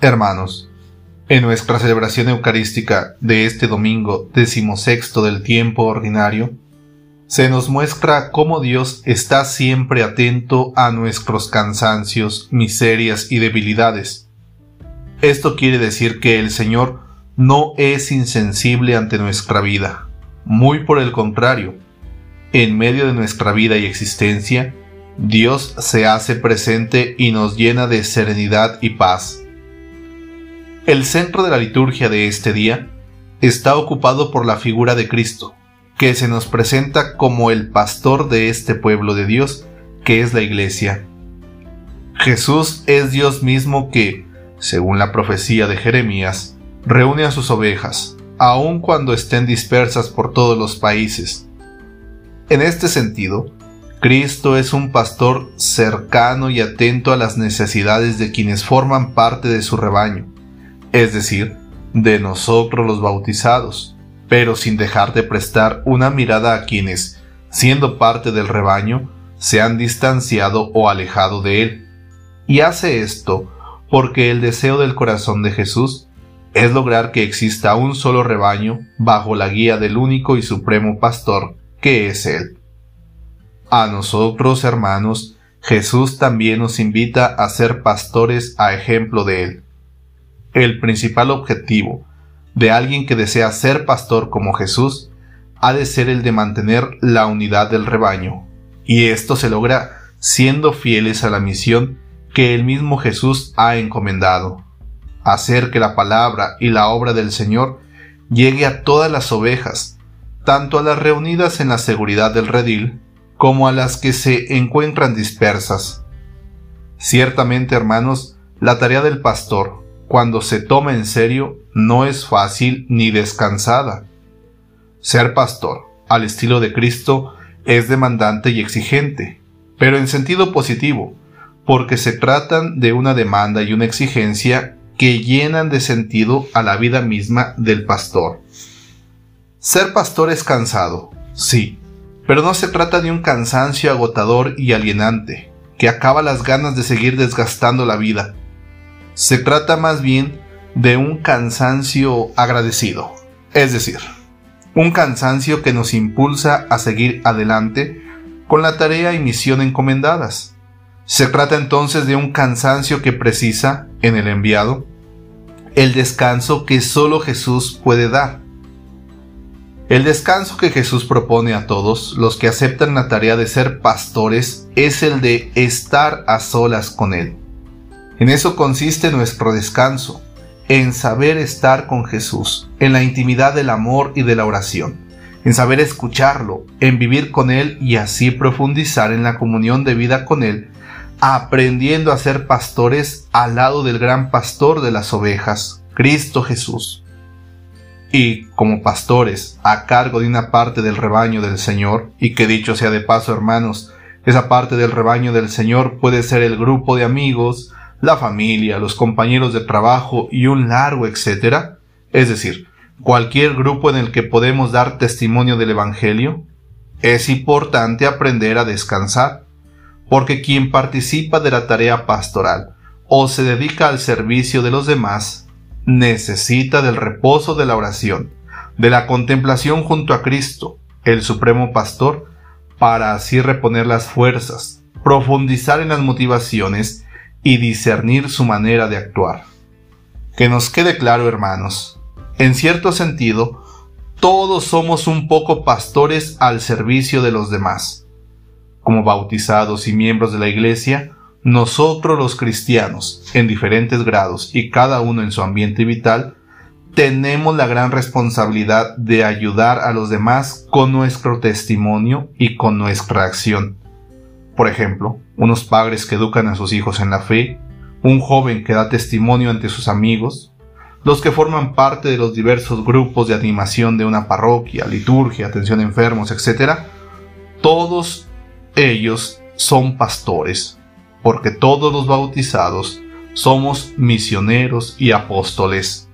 Hermanos, en nuestra celebración eucarística de este domingo decimosexto del tiempo ordinario, se nos muestra cómo Dios está siempre atento a nuestros cansancios, miserias y debilidades. Esto quiere decir que el Señor no es insensible ante nuestra vida, muy por el contrario, en medio de nuestra vida y existencia, Dios se hace presente y nos llena de serenidad y paz. El centro de la liturgia de este día está ocupado por la figura de Cristo, que se nos presenta como el pastor de este pueblo de Dios, que es la Iglesia. Jesús es Dios mismo que, según la profecía de Jeremías, reúne a sus ovejas, aun cuando estén dispersas por todos los países. En este sentido, Cristo es un pastor cercano y atento a las necesidades de quienes forman parte de su rebaño, es decir, de nosotros los bautizados pero sin dejar de prestar una mirada a quienes, siendo parte del rebaño, se han distanciado o alejado de él. Y hace esto porque el deseo del corazón de Jesús es lograr que exista un solo rebaño bajo la guía del único y supremo pastor, que es Él. A nosotros, hermanos, Jesús también nos invita a ser pastores a ejemplo de Él. El principal objetivo de alguien que desea ser pastor como Jesús ha de ser el de mantener la unidad del rebaño, y esto se logra siendo fieles a la misión que el mismo Jesús ha encomendado, hacer que la palabra y la obra del Señor llegue a todas las ovejas, tanto a las reunidas en la seguridad del redil, como a las que se encuentran dispersas. Ciertamente, hermanos, la tarea del pastor, cuando se toma en serio, no es fácil ni descansada. Ser pastor, al estilo de Cristo, es demandante y exigente, pero en sentido positivo, porque se tratan de una demanda y una exigencia que llenan de sentido a la vida misma del pastor. Ser pastor es cansado, sí, pero no se trata de un cansancio agotador y alienante, que acaba las ganas de seguir desgastando la vida se trata más bien de un cansancio agradecido, es decir, un cansancio que nos impulsa a seguir adelante con la tarea y misión encomendadas. Se trata entonces de un cansancio que precisa, en el enviado, el descanso que solo Jesús puede dar. El descanso que Jesús propone a todos los que aceptan la tarea de ser pastores es el de estar a solas con Él en eso consiste nuestro descanso, en saber estar con Jesús, en la intimidad del amor y de la oración, en saber escucharlo, en vivir con Él y así profundizar en la comunión de vida con Él, aprendiendo a ser pastores al lado del gran pastor de las ovejas, Cristo Jesús. Y como pastores a cargo de una parte del rebaño del Señor, y que dicho sea de paso hermanos, esa parte del rebaño del Señor puede ser el grupo de amigos, la familia, los compañeros de trabajo y un largo etcétera, es decir, cualquier grupo en el que podemos dar testimonio del Evangelio, es importante aprender a descansar, porque quien participa de la tarea pastoral o se dedica al servicio de los demás, necesita del reposo de la oración, de la contemplación junto a Cristo, el Supremo Pastor, para así reponer las fuerzas, profundizar en las motivaciones y discernir su manera de actuar. Que nos quede claro, hermanos, en cierto sentido, todos somos un poco pastores al servicio de los demás. Como bautizados y miembros de la Iglesia, nosotros los cristianos, en diferentes grados y cada uno en su ambiente vital, tenemos la gran responsabilidad de ayudar a los demás con nuestro testimonio y con nuestra acción. Por ejemplo, unos padres que educan a sus hijos en la fe, un joven que da testimonio ante sus amigos, los que forman parte de los diversos grupos de animación de una parroquia, liturgia, atención a enfermos, etc., todos ellos son pastores, porque todos los bautizados somos misioneros y apóstoles.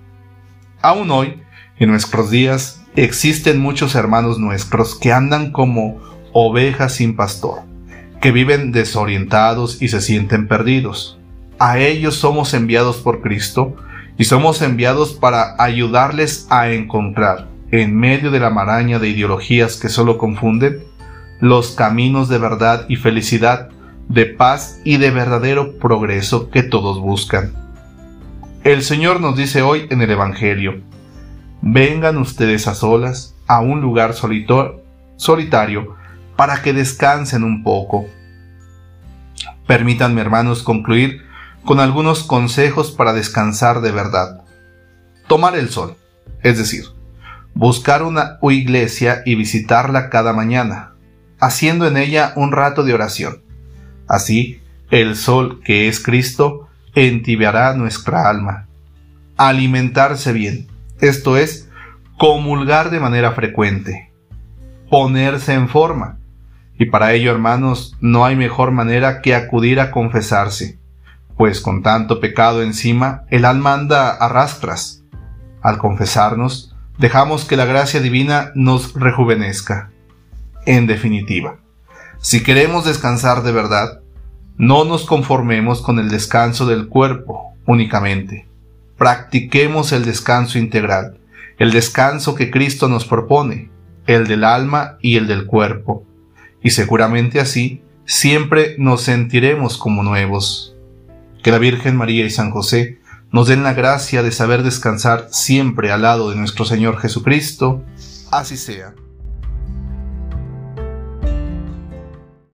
Aún hoy, en nuestros días, existen muchos hermanos nuestros que andan como ovejas sin pastor que viven desorientados y se sienten perdidos. a ellos somos enviados por Cristo y somos enviados para ayudarles a encontrar, en medio de la maraña de ideologías que solo confunden, los caminos de verdad y felicidad, de paz y de verdadero progreso que todos buscan. El Señor nos dice hoy en el Evangelio, vengan ustedes a solas a un lugar solitario para que descansen un poco. Permítanme, hermanos, concluir con algunos consejos para descansar de verdad. Tomar el sol, es decir, buscar una iglesia y visitarla cada mañana, haciendo en ella un rato de oración. Así, el sol que es Cristo entibiará nuestra alma. Alimentarse bien, esto es, comulgar de manera frecuente, ponerse en forma. Y para ello, hermanos, no hay mejor manera que acudir a confesarse, pues con tanto pecado encima, el alma anda a rastras. Al confesarnos, dejamos que la gracia divina nos rejuvenezca. En definitiva, si queremos descansar de verdad, no nos conformemos con el descanso del cuerpo únicamente. Practiquemos el descanso integral, el descanso que Cristo nos propone, el del alma y el del cuerpo. Y seguramente así siempre nos sentiremos como nuevos. Que la Virgen María y San José nos den la gracia de saber descansar siempre al lado de nuestro Señor Jesucristo. Así sea.